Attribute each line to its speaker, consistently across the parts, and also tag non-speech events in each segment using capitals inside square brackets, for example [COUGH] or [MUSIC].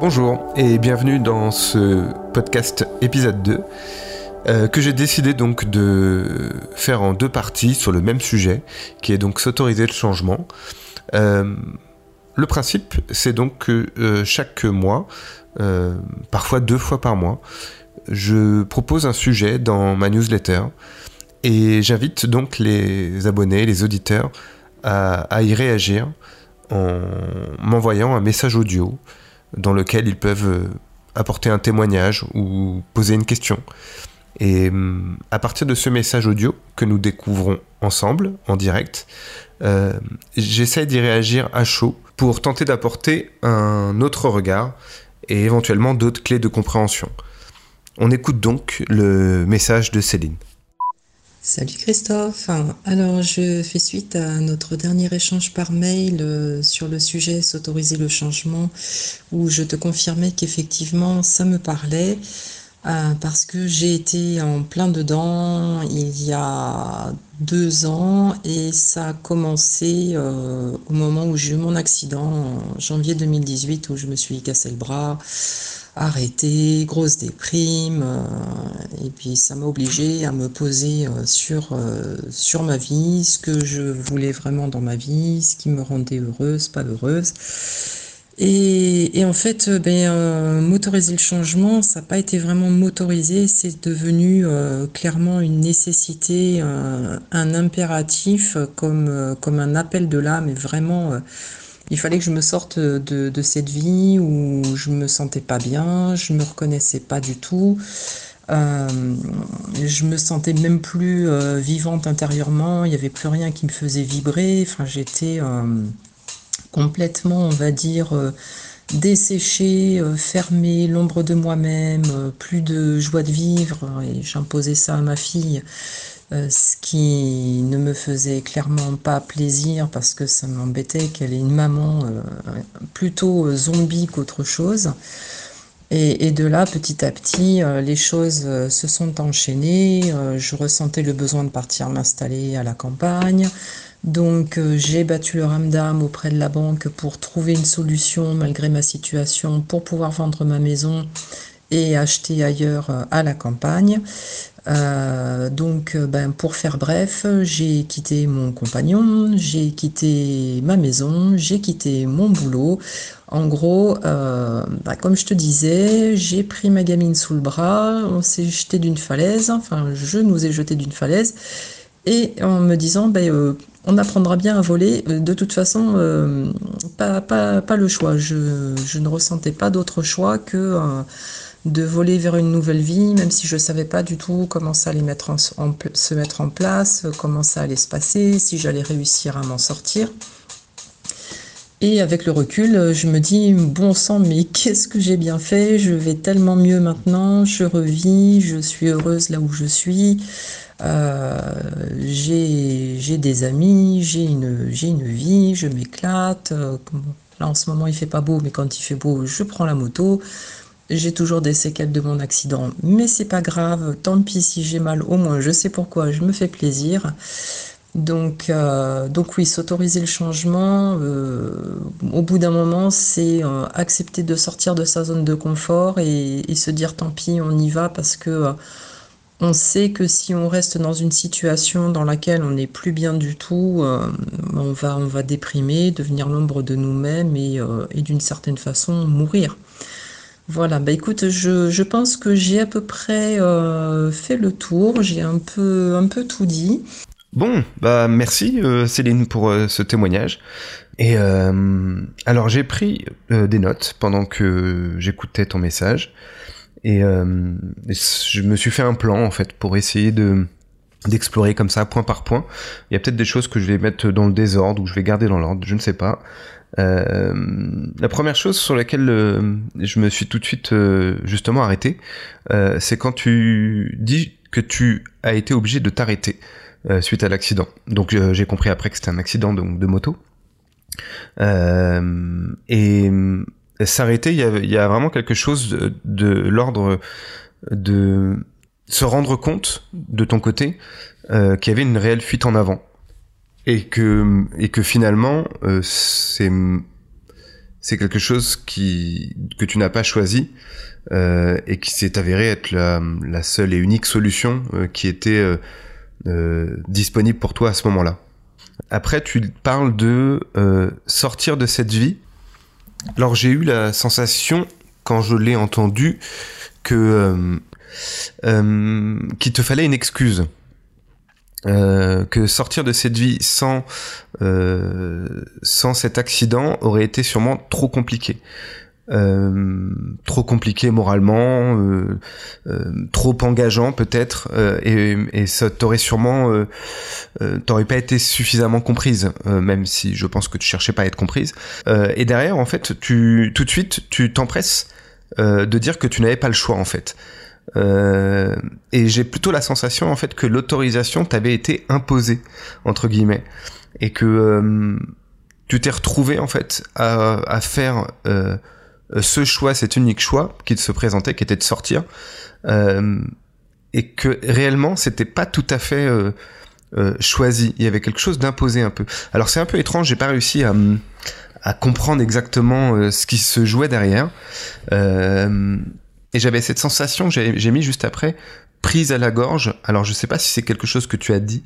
Speaker 1: Bonjour et bienvenue dans ce podcast épisode 2 euh, que j'ai décidé donc de faire en deux parties sur le même sujet qui est donc s'autoriser le changement. Euh, le principe c'est donc que euh, chaque mois, parfois deux fois par mois, je propose un sujet dans ma newsletter et j'invite donc les abonnés, les auditeurs à y réagir en m'envoyant un message audio dans lequel ils peuvent euh, apporter un témoignage ou poser une question. Et hum, à partir de ce message audio que nous découvrons ensemble, en direct, euh, j'essaie d'y réagir à chaud pour tenter d'apporter un autre regard et éventuellement d'autres clés de compréhension. On écoute donc le message de Céline.
Speaker 2: Salut Christophe. Alors je fais suite à notre dernier échange par mail euh, sur le sujet s'autoriser le changement où je te confirmais qu'effectivement ça me parlait euh, parce que j'ai été en plein dedans il y a deux ans et ça a commencé euh, au moment où j'ai eu mon accident en janvier 2018 où je me suis cassé le bras arrêté, grosse déprime, euh, et puis ça m'a obligé à me poser euh, sur, euh, sur ma vie, ce que je voulais vraiment dans ma vie, ce qui me rendait heureuse, pas heureuse. Et, en fait, ben, motoriser le changement, ça n'a pas été vraiment motorisé, c'est devenu clairement une nécessité, un impératif, comme, comme un appel de l'âme, et vraiment il fallait que je me sorte de, cette vie où je me sentais pas bien, je me reconnaissais pas du tout. Euh, je me sentais même plus euh, vivante intérieurement, il n'y avait plus rien qui me faisait vibrer. Enfin, j'étais euh, complètement, on va dire, desséchée, fermée, l'ombre de moi-même, plus de joie de vivre. Et j'imposais ça à ma fille. Euh, ce qui ne me faisait clairement pas plaisir parce que ça m'embêtait qu'elle ait une maman euh, plutôt zombie qu'autre chose. Et, de là, petit à petit, euh, les choses se sont enchaînées. je ressentais le besoin de partir m'installer à la campagne. Donc j'ai battu le ramdam auprès de la banque pour trouver une solution malgré ma situation pour pouvoir vendre ma maison et ailleurs à la campagne. Euh, donc, euh, ben, pour faire bref, j'ai quitté mon compagnon, j'ai quitté ma maison, j'ai quitté mon boulot. En gros, euh, ben, comme je te disais, j'ai pris ma gamine sous le bras, on s'est jeté d'une falaise, enfin, je nous ai jeté d'une falaise, et en me disant, ben, on apprendra bien à voler. De toute façon, pas, pas, pas, le choix. Je, je ne ressentais pas d'autre choix que de voler vers une nouvelle vie, même si je ne savais pas du tout comment ça allait se mettre en place, comment ça allait se passer, si j'allais réussir à m'en sortir. Et avec le recul, je me dis, bon sang, mais [LAUGHS] qu'est-ce que j'ai bien fait? Je vais tellement mieux maintenant, je revis, je suis heureuse là où je suis. Euh, j'ai des amis, j'ai une, une vie, je m'éclate. Euh, là en ce moment il fait pas beau, mais quand il fait beau, je prends la moto. J'ai toujours des séquelles de mon accident, mais c'est pas grave. Tant pis si j'ai mal, au moins je sais pourquoi, je me fais plaisir. Donc, euh, donc oui, s'autoriser le changement, euh, au bout d'un moment, c'est euh, accepter de sortir de sa zone de confort et, se dire tant pis, on y va parce que on sait que si on reste dans une situation dans laquelle on n'est plus bien du tout, on, va, déprimer, devenir l'ombre de nous-mêmes et d'une certaine façon mourir. Voilà, bah écoute, je, pense que j'ai à peu près euh, fait le tour, j'ai un peu, un peu tout dit.
Speaker 1: Bon, bah merci euh, Céline pour euh, ce témoignage. Et alors j'ai pris des notes pendant que j'écoutais ton message et je me suis fait un plan en fait pour essayer de d'explorer comme ça point par point. Il y a peut-être des choses que je vais mettre dans le désordre ou je vais garder dans l'ordre, je ne sais pas. Euh, la première chose sur laquelle euh, je me suis tout de suite euh, justement arrêté, c'est quand tu dis que tu as été obligé de t'arrêter suite à l'accident. Donc j'ai compris après que c'était un accident de, de moto. et s'arrêter, il y, a, vraiment quelque chose de, de l'ordre de se rendre compte de ton côté qu'il y avait une réelle fuite en avant et que et que finalement euh, c'est c'est quelque chose qui que tu n'as pas choisi euh, et qui s'est avéré être la, la, seule et unique solution euh, qui était euh, euh, disponible pour toi à ce moment-là. Après, tu parles de sortir de cette vie. Alors j'ai eu la sensation quand je l'ai entendu que qu'il te fallait une excuse. Euh, que sortir de cette vie sans euh, sans cet accident aurait été sûrement trop compliqué. Euh, trop compliqué moralement, euh, euh, trop engageant peut-être, et, et, ça t'aurait sûrement, t'aurais pas été suffisamment comprise, même si je pense que tu cherchais pas à être comprise. et derrière, en fait, tu tout de suite, tu t'empresses de dire que tu n'avais pas le choix en fait. Euh, et j'ai plutôt la sensation en fait que l'autorisation t'avait été imposée entre guillemets et que euh, tu t'es retrouvé en fait à, faire euh, ce choix, cet unique choix qui se présentait, qui était de sortir, et que réellement c'était pas tout à fait choisi. Il y avait quelque chose d'imposé un peu. Alors c'est un peu étrange, j'ai pas réussi à comprendre exactement ce qui se jouait derrière. Et j'avais cette sensation que j'ai mis juste après, prise à la gorge. Alors je sais pas si c'est quelque chose que tu as dit,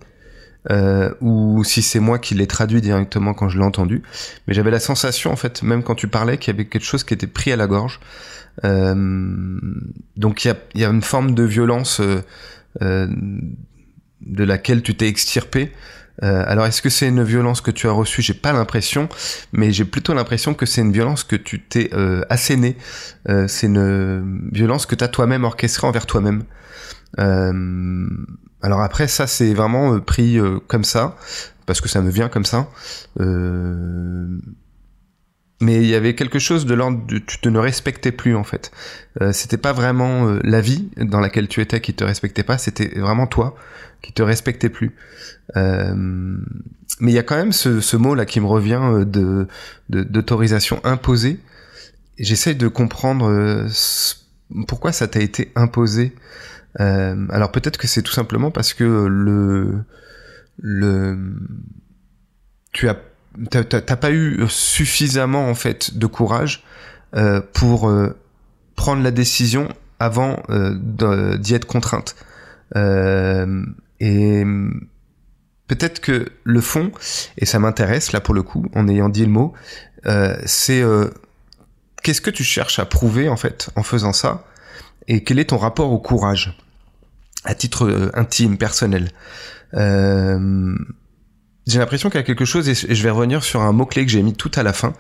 Speaker 1: euh, ou si c'est moi qui l'ai traduit directement quand je l'ai entendu. Mais j'avais la sensation, en fait, même quand tu parlais, qu'il y avait quelque chose qui était pris à la gorge. Euh, donc il y a, y a, une forme de violence euh, euh de laquelle tu t'es extirpé, euh, alors est-ce que c'est une violence que tu as reçue? J'ai pas l'impression, mais j'ai plutôt l'impression que c'est une violence que tu t'es euh, assénée. Euh, c'est une violence que tu as toi-même orchestrée envers toi-même. Alors après ça c'est vraiment pris comme ça parce que ça me vient comme ça. mais il y avait quelque chose de l'ordre de tu te ne respectais plus en fait. c'était pas vraiment la vie dans laquelle tu étais qui te respectait pas, c'était vraiment toi qui te respectait plus. Euh, mais il y a quand même ce, ce, mot là qui me revient euh, de d'autorisation imposée. J'essaie de comprendre euh, pourquoi ça t'a été imposé. Euh, alors peut-être que c'est tout simplement parce que le le tu as t'as pas eu suffisamment en fait de courage euh, pour prendre la décision avant d'y être contrainte. Peut-être que le fond, et ça m'intéresse là pour le coup, en ayant dit le mot, euh, c'est euh, qu'est-ce que tu cherches à prouver en fait en faisant ça, et quel est ton rapport au courage à titre euh, intime, personnel? J'ai l'impression qu'il y a quelque chose, et je vais revenir sur un mot-clé que j'ai mis tout à la fin,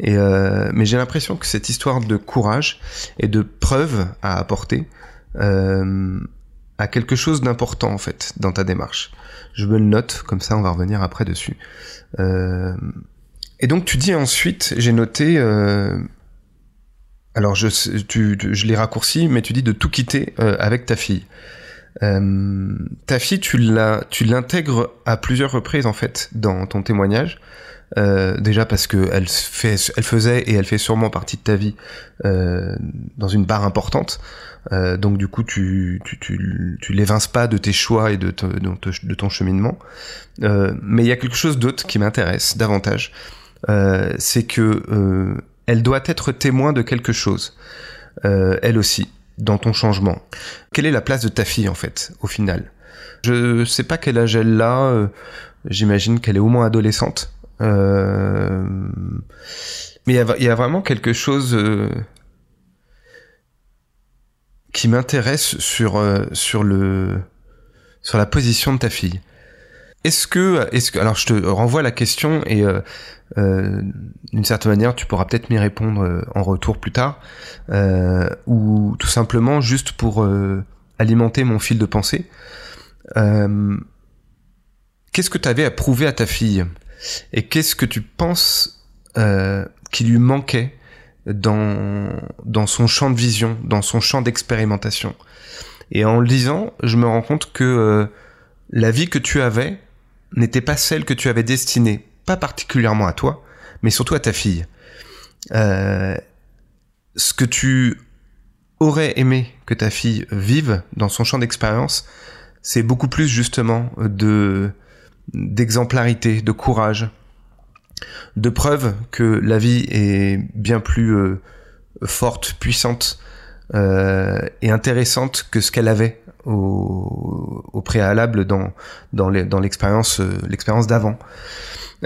Speaker 1: mais j'ai l'impression que cette histoire de courage et de preuve à apporter à quelque chose d'important en fait dans ta démarche. Je me le note, comme ça on va revenir après dessus. Euh... Et donc tu dis ensuite, j'ai noté, euh... alors je, tu, je l'ai raccourci, mais tu dis de tout quitter euh, avec ta fille. Ta fille, tu la, tu l'intègres à plusieurs reprises en fait dans ton témoignage. Euh, déjà parce que elle fait, elle faisait et elle fait sûrement partie de ta vie euh, dans une barre importante. Euh, donc du coup, tu, tu, tu, tu l'évinces pas de tes choix et de, de, ton cheminement. Euh, mais il y a quelque chose d'autre qui m'intéresse davantage. Euh, c'est que elle doit être témoin de quelque chose, elle aussi, dans ton changement. Quelle est la place de ta fille en fait, au final? Je sais pas quel âge elle a. J'imagine qu'elle est au moins adolescente. Mais il y, a vraiment quelque chose qui m'intéresse sur euh, sur sur la position de ta fille. Est-ce que est-ce que alors je te renvoie la question et euh, euh, d'une certaine manière tu pourras peut-être m'y répondre euh, en retour plus tard euh, ou tout simplement juste pour alimenter mon fil de pensée. qu'est-ce que tu avais à prouver à ta fille? Et qu'est-ce que tu penses qui lui manquait dans, dans son champ de vision, dans son champ d'expérimentation? Et en le disant, je me rends compte que euh, la vie que tu avais n'était pas celle que tu avais destinée, pas particulièrement à toi, mais surtout à ta fille. Euh, ce que tu aurais aimé que ta fille vive dans son champ d'expérience, c'est beaucoup plus justement de d'exemplarité, de courage, de preuve que la vie est bien plus euh, forte, puissante et intéressante que ce qu'elle avait au, préalable dans dans l'expérience l'expérience d'avant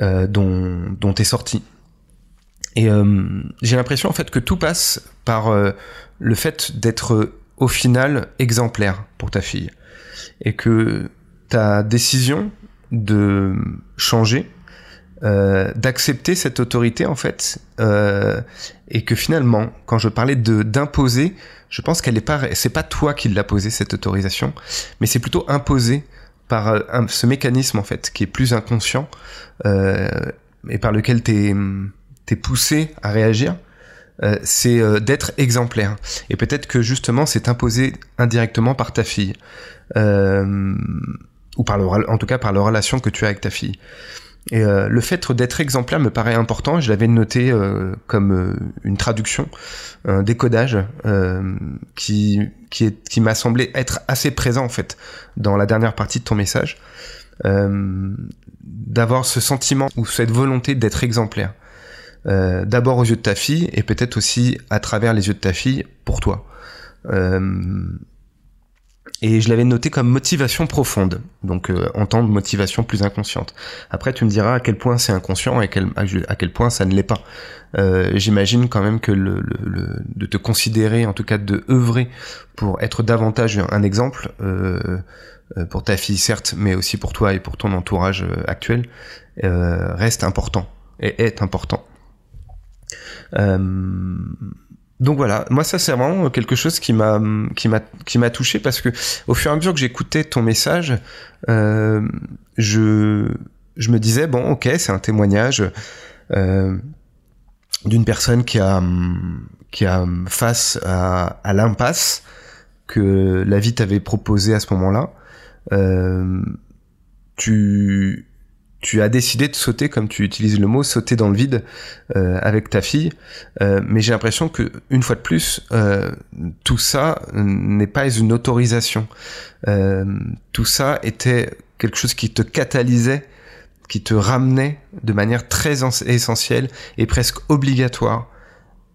Speaker 1: dont dont t'es sorti. Et j'ai l'impression en fait que tout passe par le fait d'être au final exemplaire pour ta fille et que ta décision de changer, euh, d'accepter cette autorité en fait, euh, et que finalement, quand je parlais de d'imposer, je pense qu'elle est pas, c'est pas toi qui l'as posé cette autorisation, mais c'est plutôt imposé par euh, ce mécanisme en fait qui est plus inconscient euh, et par lequel t'es es poussé à réagir. Euh, c'est euh, d'être exemplaire. Et peut-être que justement c'est imposé indirectement par ta fille. Euh, ou par le, en tout cas par la relation que tu as avec ta fille. Et euh, le fait d'être exemplaire me paraît important. Je l'avais noté euh, comme euh, une traduction, un décodage qui qui est qui m'a semblé être assez présent en fait dans la dernière partie de ton message, d'avoir ce sentiment ou cette volonté d'être exemplaire. D'abord aux yeux de ta fille et peut-être aussi à travers les yeux de ta fille pour toi. Et je l'avais noté comme motivation profonde, donc euh, en temps de motivation plus inconsciente. Après, tu me diras à quel point c'est inconscient et quel, à quel point ça ne l'est pas. Euh, J'imagine quand même que le, le, de te considérer, en tout cas de œuvrer pour être davantage un exemple euh, euh pour ta fille certes, mais aussi pour toi et pour ton entourage euh, actuel, reste important et est important. Euh, donc voilà, moi ça c'est vraiment quelque chose qui m'a qui m'a qui m'a touché parce que au fur et à mesure que j'écoutais ton message, euh, je je me disais bon ok c'est un témoignage euh, d'une personne qui a qui a face à, l'impasse que la vie t'avait proposé à ce moment-là. Euh, tu tu as décidé de sauter, comme tu utilises le mot, sauter dans le vide euh, avec ta fille. Euh, mais j'ai l'impression que une fois de plus, euh, tout ça n'est pas une autorisation. tout ça était quelque chose qui te catalysait, qui te ramenait de manière très essentielle et presque obligatoire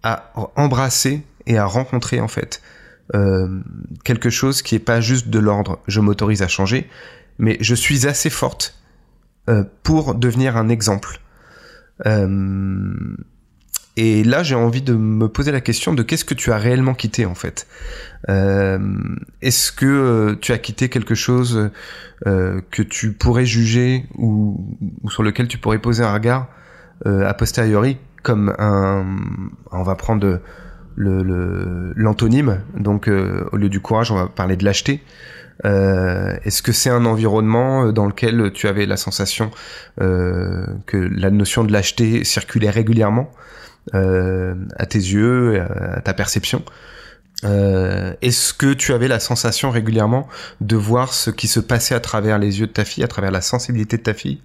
Speaker 1: à embrasser et à rencontrer en fait quelque chose qui est pas juste de l'ordre je m'autorise à changer, mais je suis assez forte euh, pour devenir un exemple. Euh, et là, j'ai envie de me poser la question de qu'est-ce que tu as réellement quitté en fait. Euh, est-ce que tu as quitté quelque chose que tu pourrais juger ou, sur lequel tu pourrais poser un regard a posteriori comme un, on va prendre l'antonyme, le, donc au lieu du courage, on va parler de lâcheté. Euh, Est-ce que c'est un environnement euh, dans lequel tu avais la sensation euh, que la notion de lâcheté circulait régulièrement euh, à tes yeux, à ta perception? Euh, Est-ce que tu avais la sensation régulièrement de voir ce qui se passait à travers les yeux de ta fille, à travers la sensibilité de ta fille?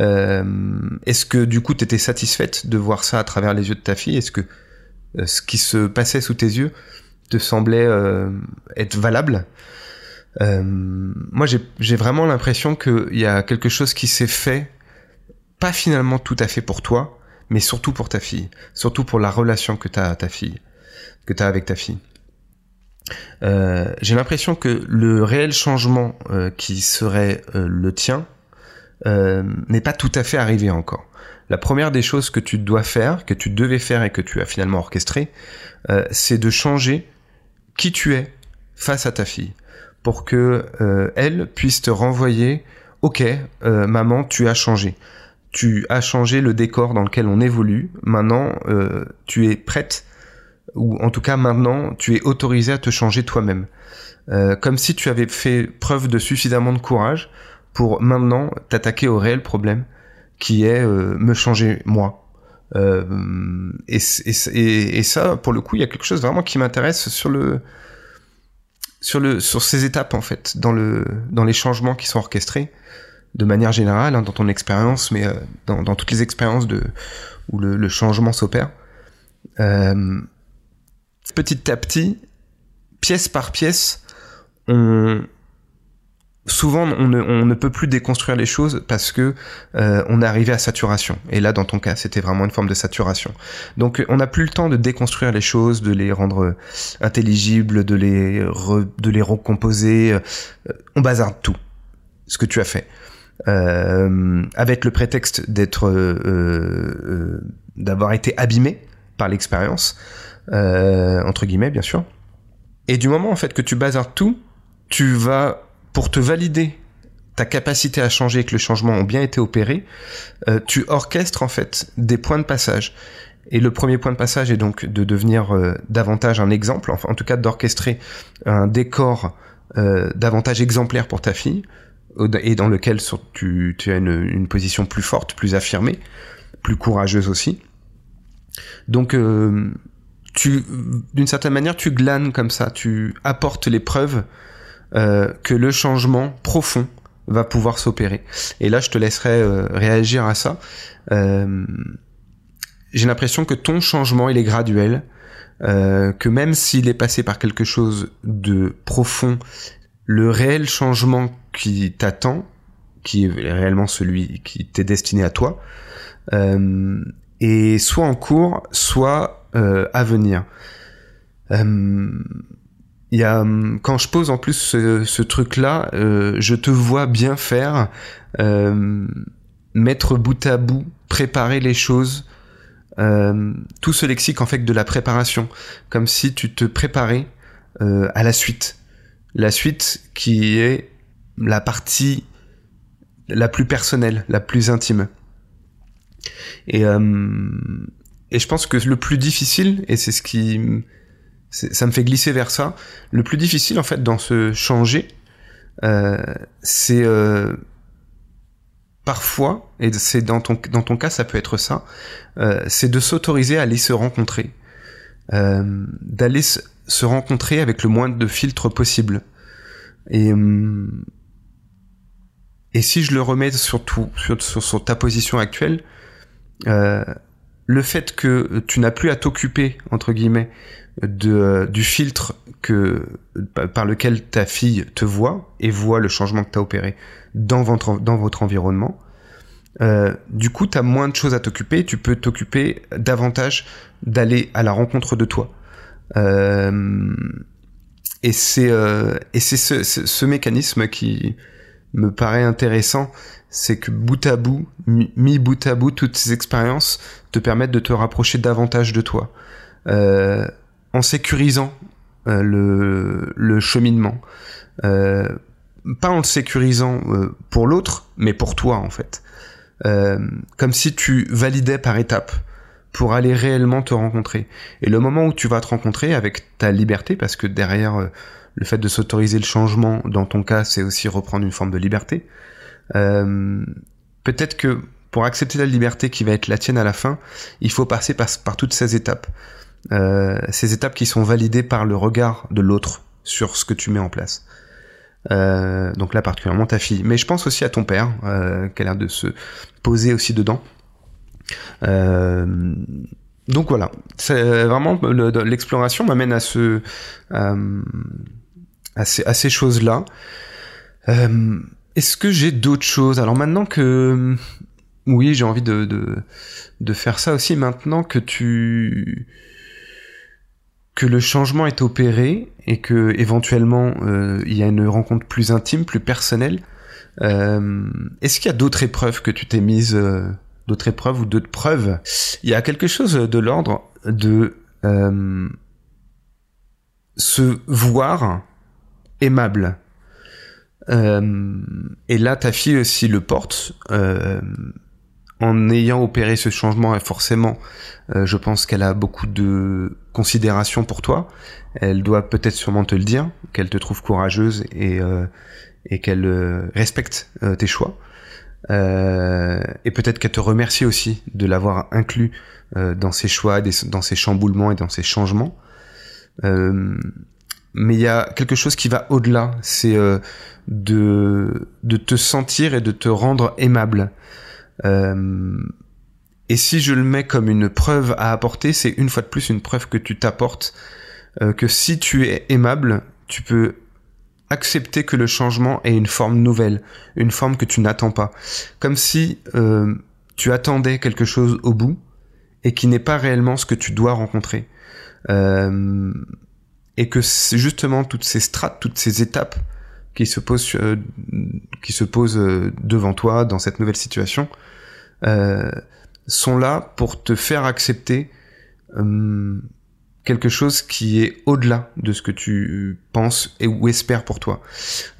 Speaker 1: Euh, Est-ce que du coup tu étais satisfaite de voir ça à travers les yeux de ta fille? Est-ce que euh, ce qui se passait sous tes yeux te semblait être valable euh, moi, j'ai vraiment l'impression qu'il y a quelque chose qui s'est fait, pas finalement tout à fait pour toi, mais surtout pour ta fille, surtout pour la relation que tu as à ta fille, que tu as avec ta fille. Euh, j'ai l'impression que le réel changement euh, qui serait euh, le tien euh, n'est pas tout à fait arrivé encore. La première des choses que tu dois faire, que tu devais faire et que tu as finalement orchestré, c'est de changer qui tu es face à ta fille pour que euh, elle puisse te renvoyer OK, euh, maman, tu as changé. Tu as changé le décor dans lequel on évolue. Maintenant, euh, tu es prête ou en tout cas maintenant, tu es autorisé à te changer toi-même. comme si tu avais fait preuve de suffisamment de courage pour maintenant t'attaquer au réel problème qui est me changer moi. Et, et, et, ça, pour le coup, il y a quelque chose vraiment qui m'intéresse sur le sur le sur ces étapes en fait dans le dans les changements qui sont orchestrés de manière générale hein, dans ton expérience mais euh, dans, dans, toutes les expériences de où le, le changement s'opère euh, petit à petit pièce par pièce on souvent on ne, peut plus déconstruire les choses parce que euh, on est arrivé à saturation. Et là, dans ton cas, c'était vraiment une forme de saturation. Donc, on n'a plus le temps de déconstruire les choses, de les rendre intelligibles, de les de les recomposer. On bazarde tout. Ce que tu as fait. avec le prétexte d'être d'avoir été abîmé par l'expérience entre guillemets bien sûr et du moment en fait que tu bazardes tout tu vas, pour te valider ta capacité à changer et que le changement ont bien été opérés, euh, tu orchestres en fait des points de passage. Et le premier point de passage est donc de devenir euh, davantage un exemple, enfin en tout cas d'orchestrer un décor euh, davantage exemplaire pour ta fille, et dans lequel tu, tu as une, une, position plus forte, plus affirmée, plus courageuse aussi. Donc tu, d'une certaine manière, tu glanes comme ça, tu apportes les preuves euh, que le changement profond va pouvoir s'opérer. Et là, je te laisserai euh, réagir à ça. Euh, j'ai l'impression que ton changement, il est graduel, que même s'il est passé par quelque chose de profond, le réel changement qui t'attend, qui est réellement celui qui t'est destiné à toi, est soit en cours, soit à venir il y a hum, quand je pose en plus ce, truc là euh, je te vois bien faire euh, mettre bout à bout préparer les choses euh, tout ce lexique en fait de la préparation. Comme si tu te préparais à la suite. La suite qui est la partie la plus personnelle la plus intime. Et et je pense que le plus difficile et c'est ce qui ça me fait glisser vers ça. Le plus difficile en fait dans ce changer, euh, c'est euh, parfois, et c'est dans ton dans ton cas ça peut être ça, euh, c'est de s'autoriser à aller se rencontrer, euh, d'aller se rencontrer avec le moins de filtres possible. Et hum, et si je le remets surtout sur, sur, sur ta position actuelle, euh, le fait que tu n'as plus à t'occuper entre guillemets euh, du filtre par lequel ta fille te voit et voit le changement que tu as opéré dans votre, environnement, euh, du coup, tu as moins de choses à t'occuper, tu peux t'occuper davantage d'aller à la rencontre de toi. Euh, et c'est ce, mécanisme qui me paraît intéressant, c'est que bout à bout, mis bout à bout, toutes ces expériences te permettent de te rapprocher davantage de toi. Euh, en sécurisant euh, le, le, cheminement. Euh, pas en le sécurisant pour l'autre, mais pour toi en fait. comme si tu validais par étapes pour aller réellement te rencontrer. Et le moment où tu vas te rencontrer avec ta liberté, parce que derrière le fait de s'autoriser le changement, dans ton cas, c'est aussi reprendre une forme de liberté. Peut-être que pour accepter la liberté qui va être la tienne à la fin, il faut passer par, par toutes ces étapes. Euh, ces étapes qui sont validées par le regard de l'autre sur ce que tu mets en place. Euh, donc là particulièrement ta fille, mais je pense aussi à ton père euh, qui a l'air de se poser aussi dedans. Euh, donc voilà, c'est vraiment l'exploration m'amène à euh, ces, à ces choses là. Est-ce que j'ai d'autres choses? Alors maintenant que oui, j'ai envie de, faire ça aussi maintenant que tu que le changement est opéré et que éventuellement euh, il y a une rencontre plus intime, plus personnelle. Euh, Est-ce qu'il y a d'autres épreuves que tu t'es mise, euh, d'autres épreuves ou d'autres preuves Il y a quelque chose de l'ordre de euh, se voir aimable. et là, ta fille aussi le porte en ayant opéré ce changement, forcément, euh, je pense qu'elle a beaucoup de considération pour toi. Elle doit peut-être sûrement te le dire, qu'elle te trouve courageuse et, euh, et qu'elle euh, respecte tes choix. Et peut-être qu'elle te remercie aussi de l'avoir inclus dans ses choix, dans ses chamboulements et dans ses changements. mais il y a quelque chose qui va au-delà, c'est de, te sentir et de te rendre aimable. Euh, et si je le mets comme une preuve à apporter, c'est une fois de plus une preuve que tu t'apportes, euh, que si tu es aimable, tu peux accepter que le changement ait une forme nouvelle, une forme que tu n'attends pas. Comme si euh, tu attendais quelque chose au bout et qui n'est pas réellement ce que tu dois rencontrer. Euh, et que justement toutes ces strates, toutes ces étapes qui se posent, euh, devant toi dans cette nouvelle situation, sont là pour te faire accepter quelque chose qui est au-delà de ce que tu penses et ou espères pour toi.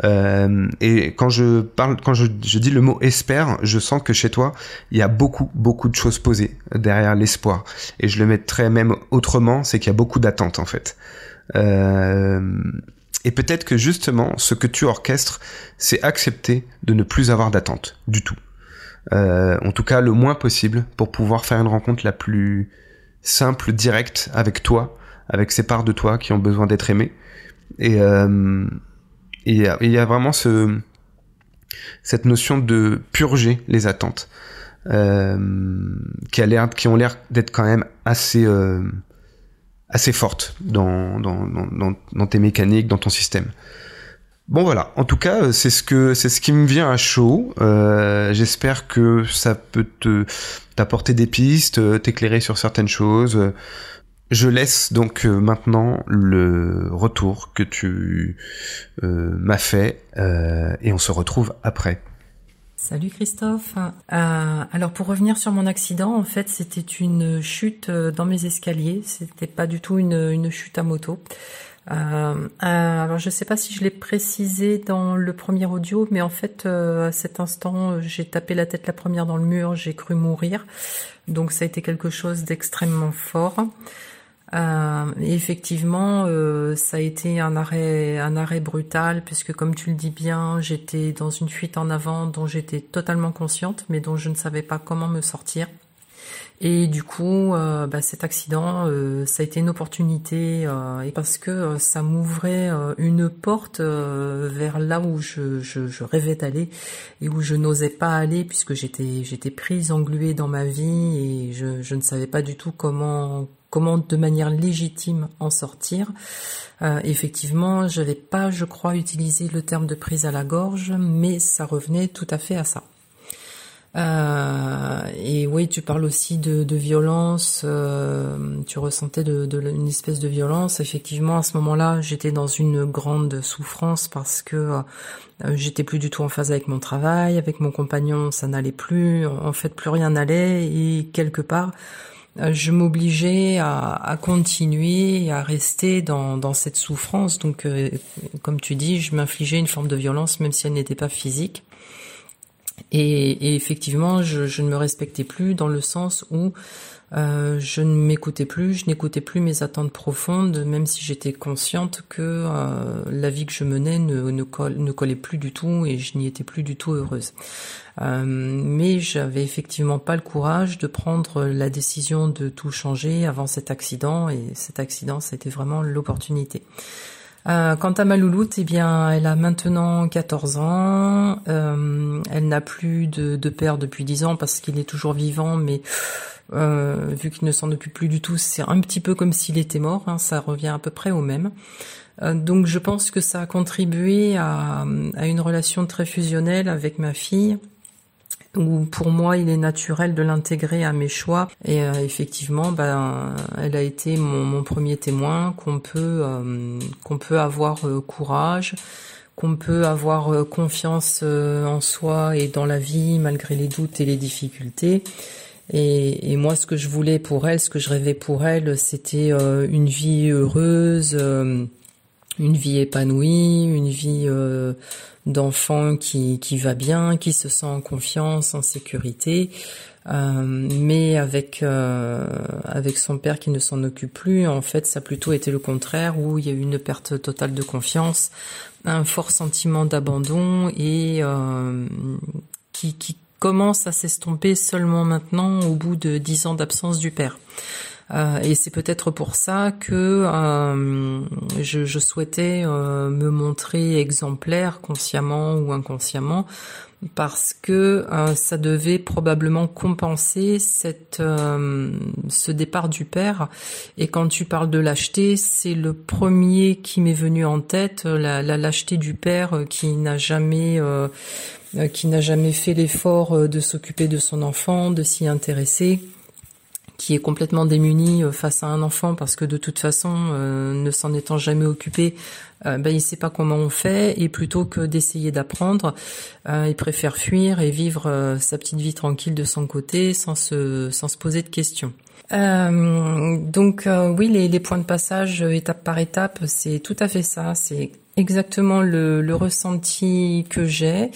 Speaker 1: Euh, et quand je parle, quand je, dis le mot espère, je sens que chez toi, il y a beaucoup, beaucoup de choses posées derrière l'espoir. Et je le mettrais même autrement, c'est qu'il y a beaucoup d'attentes en fait. Euh, et peut-être que justement, ce que tu orchestres, c'est accepter de ne plus avoir d'attente du tout. Euh, en tout cas, le moins possible pour pouvoir faire une rencontre la plus simple, directe avec toi, avec ces parts de toi qui ont besoin d'être aimées. Et euh, il y, y, a vraiment ce, cette notion de purger les attentes euh, qui, qui ont l'air d'être quand même assez, euh, assez fortes dans, dans, dans, tes mécaniques, dans ton système. Bon voilà, en tout cas, c'est ce que c'est ce qui me vient à chaud. Euh, J'espère que ça peut te t'apporter des pistes, t'éclairer sur certaines choses. Je laisse donc euh, maintenant le retour que tu euh, m'as fait euh, et on se retrouve après.
Speaker 2: Salut Christophe. Euh, alors pour revenir sur mon accident, en fait c'était une chute dans mes escaliers. C'était pas du tout une chute à moto. Euh, alors je sais pas si je l'ai précisé dans le premier audio, mais en fait à cet instant j'ai tapé la tête la première dans le mur, j'ai cru mourir. Donc ça a été quelque chose d'extrêmement fort. Euh, effectivement, euh, ça a été un arrêt, un arrêt brutal, puisque comme tu le dis bien, j'étais dans une fuite en avant dont j'étais totalement consciente, mais dont je ne savais pas comment me sortir. Et du coup, euh, bah, cet accident, euh, ça a été une opportunité, euh, et parce que ça m'ouvrait une porte vers là où je, je, je rêvais d'aller et où je n'osais pas aller, puisque j'étais j'étais prise, engluée dans ma vie, et je, je ne savais pas du tout comment comment de manière légitime en sortir. Effectivement, j'avais pas, je crois, utilisé le terme de prise à la gorge, mais ça revenait tout à fait à ça. Euh, et oui, tu parles aussi de, violence. Euh, tu ressentais de, de, une espèce de violence. Effectivement, à ce moment-là, j'étais dans une grande souffrance parce que euh, j'étais plus du tout en phase avec mon travail, avec mon compagnon, ça n'allait plus. En fait, plus rien n'allait. Et quelque part, euh, je m'obligeais à, continuer, à rester dans, dans cette souffrance. Donc, comme tu dis, je m'infligeais une forme de violence, même si elle n'était pas physique. Et, et effectivement, je, je, ne me respectais plus dans le sens où euh, je ne m'écoutais plus, je n'écoutais plus mes attentes profondes, même si j'étais consciente que euh, la vie que je menais ne, ne, collait plus du tout et je n'y étais plus du tout heureuse. Euh, mais j'avais effectivement pas le courage de prendre la décision de tout changer avant cet accident et cet accident, c'était vraiment l'opportunité. Euh, quant à ma louloute, eh bien, elle a maintenant 14 ans. Euh, elle n'a plus de, père depuis 10 ans parce qu'il est toujours vivant, mais euh, vu qu'il ne s'en occupe plus du tout, c'est un petit peu comme s'il était mort. Hein, ça revient à peu près au même. Donc, je pense que ça a contribué à une relation très fusionnelle avec ma fille où pour moi il est naturel de l'intégrer à mes choix. Et euh, effectivement ben elle a été mon, mon premier témoin qu'on peut euh, qu'on peut avoir euh, courage qu'on peut avoir euh, confiance euh, en soi et dans la vie malgré les doutes et les difficultés. Et, et, moi ce que je voulais pour elle ce que je rêvais pour elle c'était une vie heureuse une vie épanouie une vie d'enfant qui, qui va bien, qui se sent en confiance, en sécurité, euh, mais avec euh, avec son père qui ne s'en occupe plus, en fait, ça a plutôt été le contraire, où il y a eu une perte totale de confiance, un fort sentiment d'abandon et euh, qui, qui commence à s'estomper seulement maintenant au bout de dix ans d'absence du père. Et c'est peut-être pour ça que je, je, souhaitais me montrer exemplaire consciemment ou inconsciemment parce que euh, ça devait probablement compenser cette, euh, ce départ du père. Et quand tu parles de lâcheté, c'est le premier qui m'est venu en tête, la, la lâcheté du père euh, qui n'a jamais qui n'a jamais fait l'effort de s'occuper de son enfant, de s'y intéresser qui est complètement démuni face à un enfant parce que de toute façon, ne s'en étant jamais occupé, euh, ben, il sait pas comment on fait et plutôt que d'essayer d'apprendre, euh, il préfère fuir et vivre euh, sa petite vie tranquille de son côté sans se sans se poser de questions. Euh, donc oui, les, les, points de passage étape par étape, c'est tout à fait ça. C'est exactement le, le ressenti que j'ai.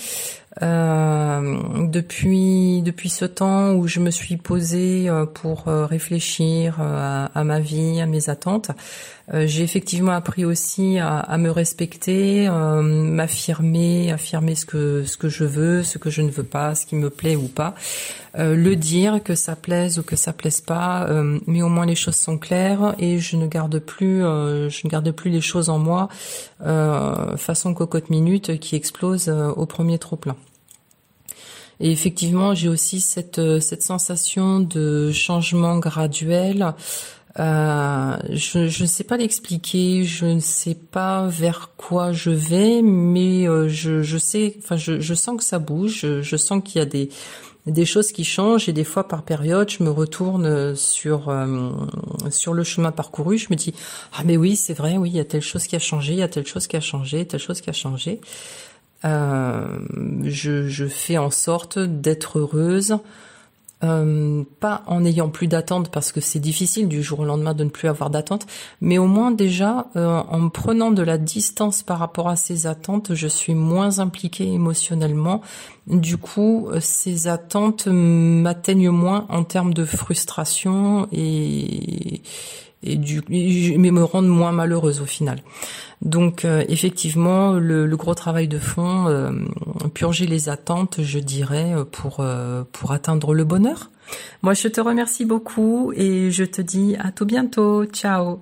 Speaker 2: Euh, depuis depuis ce temps où je me suis posée euh, pour euh, réfléchir à, à, ma vie, à mes attentes, j'ai effectivement appris aussi à, à me respecter, m'affirmer, affirmer ce que ce que je veux, ce que je ne veux pas, ce qui me plaît ou pas, le dire que ça plaise ou que ça plaise pas, mais au moins les choses sont claires et je ne garde plus je ne garde plus les choses en moi façon cocotte minute qui explose au premier trop plein. Et effectivement, j'ai aussi cette, euh, cette sensation de changement graduel. Euh, je ne sais pas l'expliquer, je ne sais pas vers quoi je vais, mais euh, je, je sais, enfin, je, je sens que ça bouge, je, je sens qu'il y a des des choses qui changent et des fois par période je me retourne sur euh, sur le chemin parcouru je me dis ah mais oui c'est vrai oui il y a telle chose qui a changé il y a telle chose qui a changé telle chose qui a changé. Euh, je, je, fais en sorte d'être heureuse, euh, pas en n'ayant plus d'attente parce que c'est difficile du jour au lendemain de ne plus avoir d'attente, mais au moins déjà euh, en prenant de la distance par rapport à ces attentes, je suis moins impliquée émotionnellement. Du coup, ces attentes m'atteignent moins en termes de frustration et, et du, mais me rendent moins malheureuse au final. Donc euh, effectivement, le, gros travail de fond, euh, purger les attentes, je dirais, euh, pour pour atteindre le bonheur. Moi, je te remercie beaucoup et je te dis à tout bientôt. Ciao.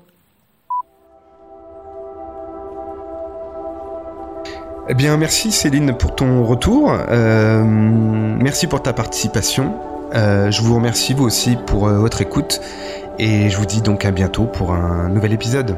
Speaker 1: Eh bien, merci Céline pour ton retour. merci pour ta participation. je vous remercie vous aussi pour votre écoute et je vous dis donc à bientôt pour un nouvel épisode.